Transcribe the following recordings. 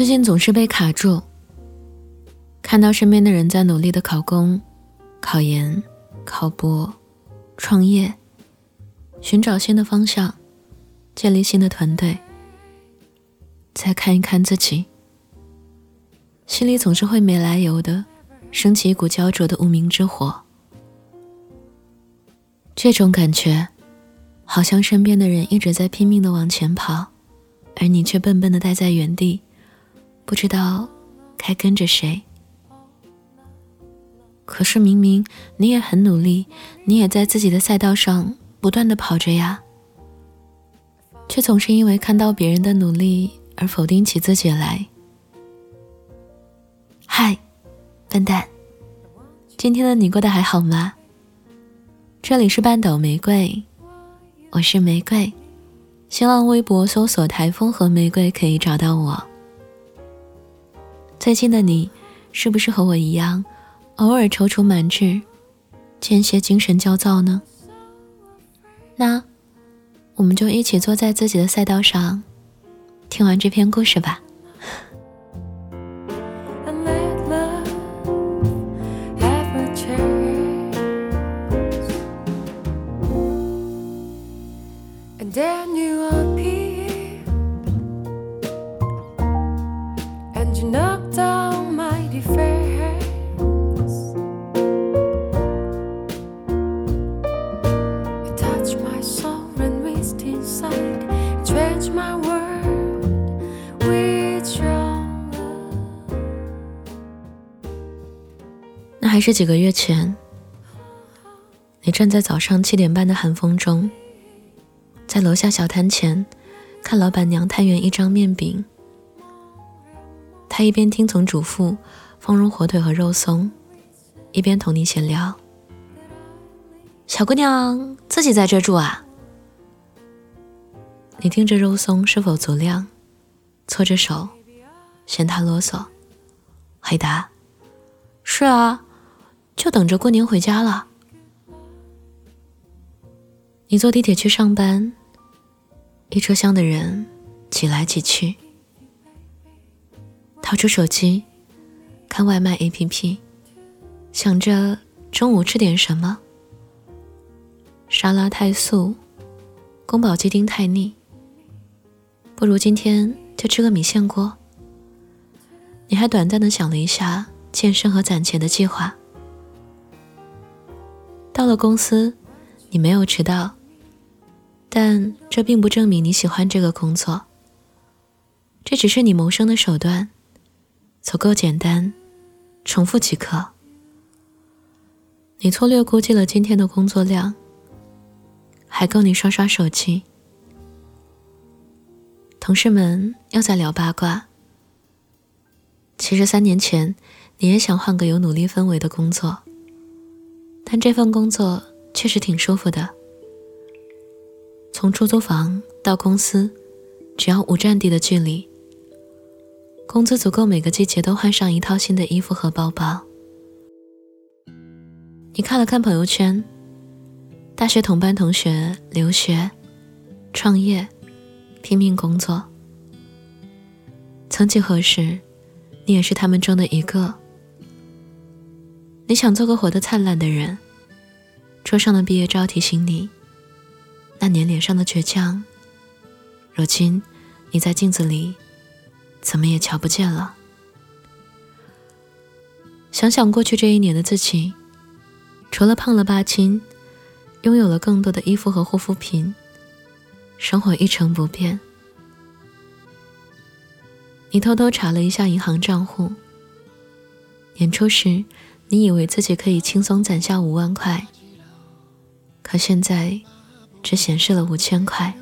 最近总是被卡住，看到身边的人在努力的考公、考研、考博、创业，寻找新的方向，建立新的团队，再看一看自己，心里总是会没来由的升起一股焦灼的无名之火。这种感觉，好像身边的人一直在拼命的往前跑，而你却笨笨的待在原地。不知道该跟着谁，可是明明你也很努力，你也在自己的赛道上不断的跑着呀，却总是因为看到别人的努力而否定起自己来。嗨，笨蛋，今天的你过得还好吗？这里是半斗玫瑰，我是玫瑰，新浪微博搜索“台风和玫瑰”可以找到我。最近的你，是不是和我一样，偶尔踌躇满志，间歇精神焦躁呢？那，我们就一起坐在自己的赛道上，听完这篇故事吧。还是几个月前，你站在早上七点半的寒风中，在楼下小摊前看老板娘摊圆一张面饼。她一边听从嘱咐放入火腿和肉松，一边同你闲聊：“小姑娘自己在这住啊？”你听着肉松是否足量，搓着手，嫌她啰嗦，回答：“是啊。”就等着过年回家了。你坐地铁去上班，一车厢的人挤来挤去，掏出手机看外卖 APP，想着中午吃点什么。沙拉太素，宫保鸡丁太腻，不如今天就吃个米线锅。你还短暂的想了一下健身和攒钱的计划。到了公司，你没有迟到，但这并不证明你喜欢这个工作。这只是你谋生的手段，足够简单，重复即可。你粗略估计了今天的工作量，还够你刷刷手机。同事们又在聊八卦。其实三年前，你也想换个有努力氛围的工作。但这份工作确实挺舒服的。从出租房到公司，只要五站地的距离，工资足够每个季节都换上一套新的衣服和包包。你看了看朋友圈，大学同班同学留学、创业、拼命工作。曾几何时，你也是他们中的一个。你想做个活得灿烂的人，桌上的毕业照提醒你，那年脸上的倔强，如今你在镜子里，怎么也瞧不见了。想想过去这一年的自己，除了胖了八斤，拥有了更多的衣服和护肤品，生活一成不变。你偷偷查了一下银行账户，年初时。你以为自己可以轻松攒下五万块，可现在只显示了五千块。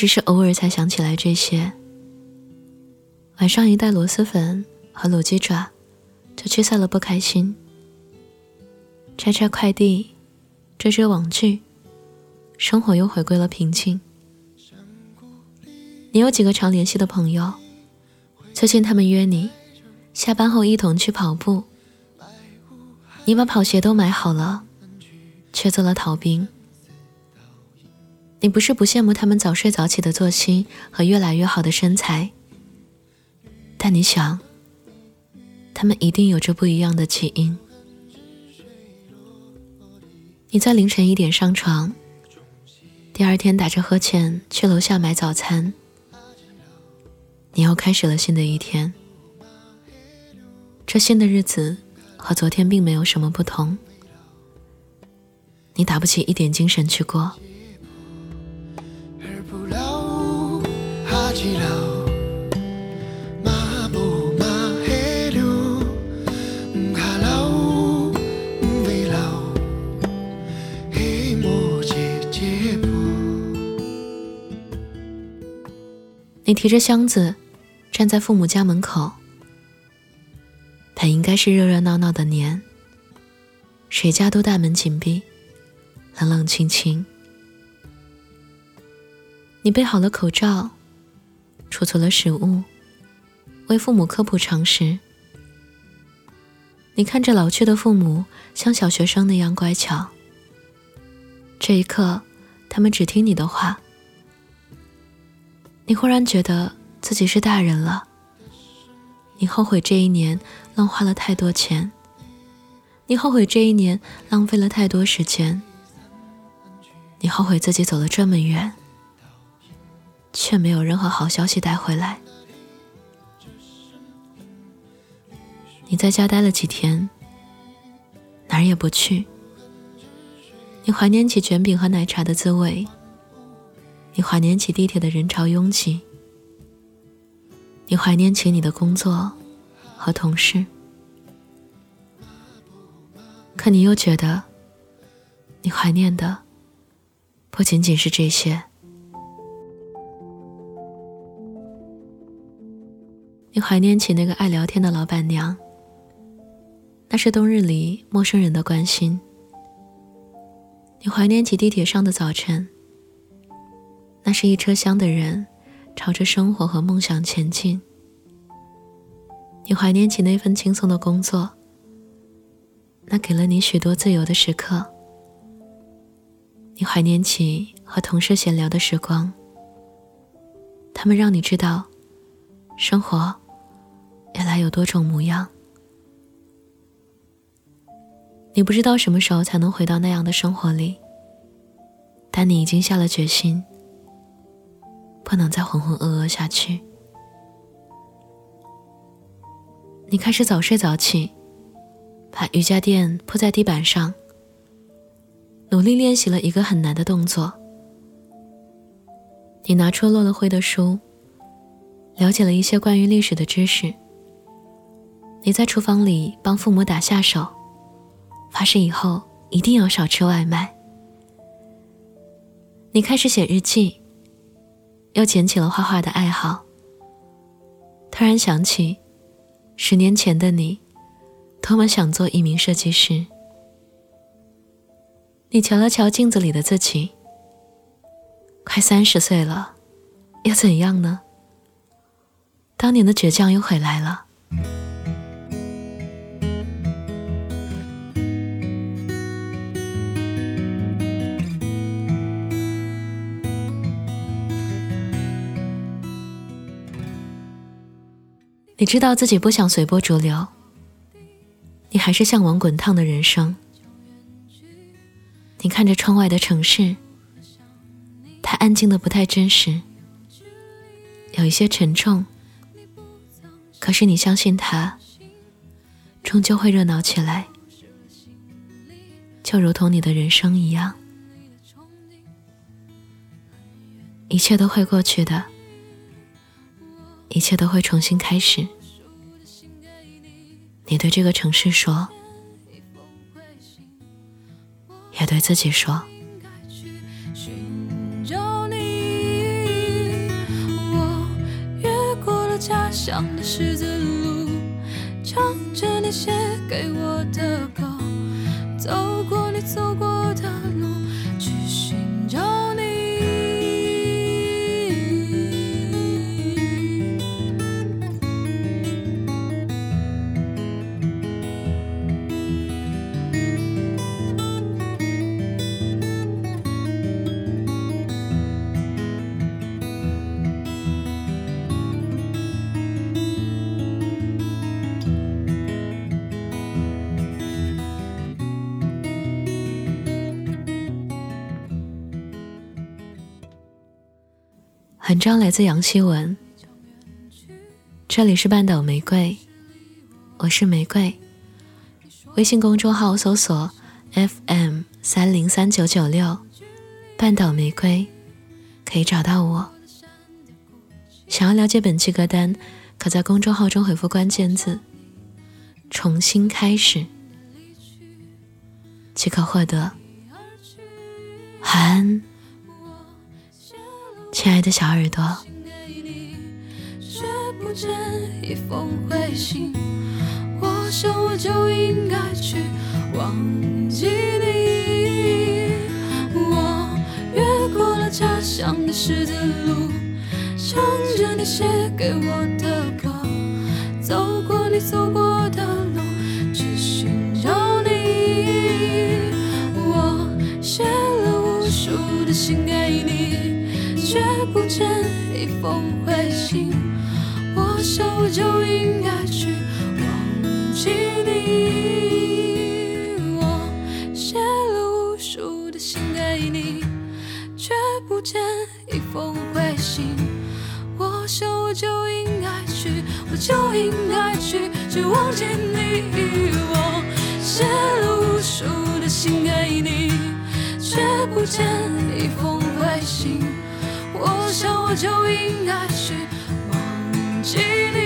只是偶尔才想起来这些。晚上一袋螺蛳粉和卤鸡爪，就驱散了不开心。拆拆快递，追追网剧，生活又回归了平静。你有几个常联系的朋友？最近他们约你下班后一同去跑步。你把跑鞋都买好了，却做了逃兵。你不是不羡慕他们早睡早起的作息和越来越好的身材，但你想，他们一定有着不一样的起因。你在凌晨一点上床，第二天打着呵欠去楼下买早餐，你又开始了新的一天。这新的日子和昨天并没有什么不同，你打不起一点精神去过。你提着箱子站在父母家门口，本应该是热热闹闹的年，谁家都大门紧闭，冷冷清清。你备好了口罩，储存了食物，为父母科普常识。你看着老去的父母，像小学生那样乖巧。这一刻，他们只听你的话。你忽然觉得自己是大人了。你后悔这一年浪花了太多钱，你后悔这一年浪费了太多时间，你后悔自己走了这么远，却没有任何好消息带回来。你在家待了几天，哪儿也不去。你怀念起卷饼和奶茶的滋味。你怀念起地铁的人潮拥挤，你怀念起你的工作和同事，可你又觉得，你怀念的不仅仅是这些。你怀念起那个爱聊天的老板娘，那是冬日里陌生人的关心。你怀念起地铁上的早晨。那是一车厢的人，朝着生活和梦想前进。你怀念起那份轻松的工作，那给了你许多自由的时刻。你怀念起和同事闲聊的时光，他们让你知道，生活原来有多种模样。你不知道什么时候才能回到那样的生活里，但你已经下了决心。不能再浑浑噩噩下去。你开始早睡早起，把瑜伽垫铺在地板上，努力练习了一个很难的动作。你拿出落了灰的书，了解了一些关于历史的知识。你在厨房里帮父母打下手，发誓以后一定要少吃外卖。你开始写日记。又捡起了画画的爱好。突然想起，十年前的你，多么想做一名设计师。你瞧了瞧镜子里的自己，快三十岁了，又怎样呢？当年的倔强又回来了。你知道自己不想随波逐流，你还是向往滚烫的人生。你看着窗外的城市，它安静的不太真实，有一些沉重。可是你相信它，终究会热闹起来，就如同你的人生一样，一切都会过去的。一切都会重新开始。你对这个城市说，也对自己说。我越过了家乡的十字路，唱着你写给我的歌，走过你走过文章来自杨希文，这里是半岛玫瑰，我是玫瑰。微信公众号搜索 FM 三零三九九六，半岛玫瑰，可以找到我。想要了解本期歌单，可在公众号中回复关键字“重新开始”，即可获得。晚安。亲爱的小耳朵，却不见一封回信。我想我就应该去忘记你。我越过了家乡的十字路，唱着你写给我的歌，走过你走过就应该去忘记你。我写了无数的信给你，却不见一封回信，我想我就应该去，我就应该去去忘记你。我写了无数的信给你，却不见一封回信。我想，我就应该去忘记你。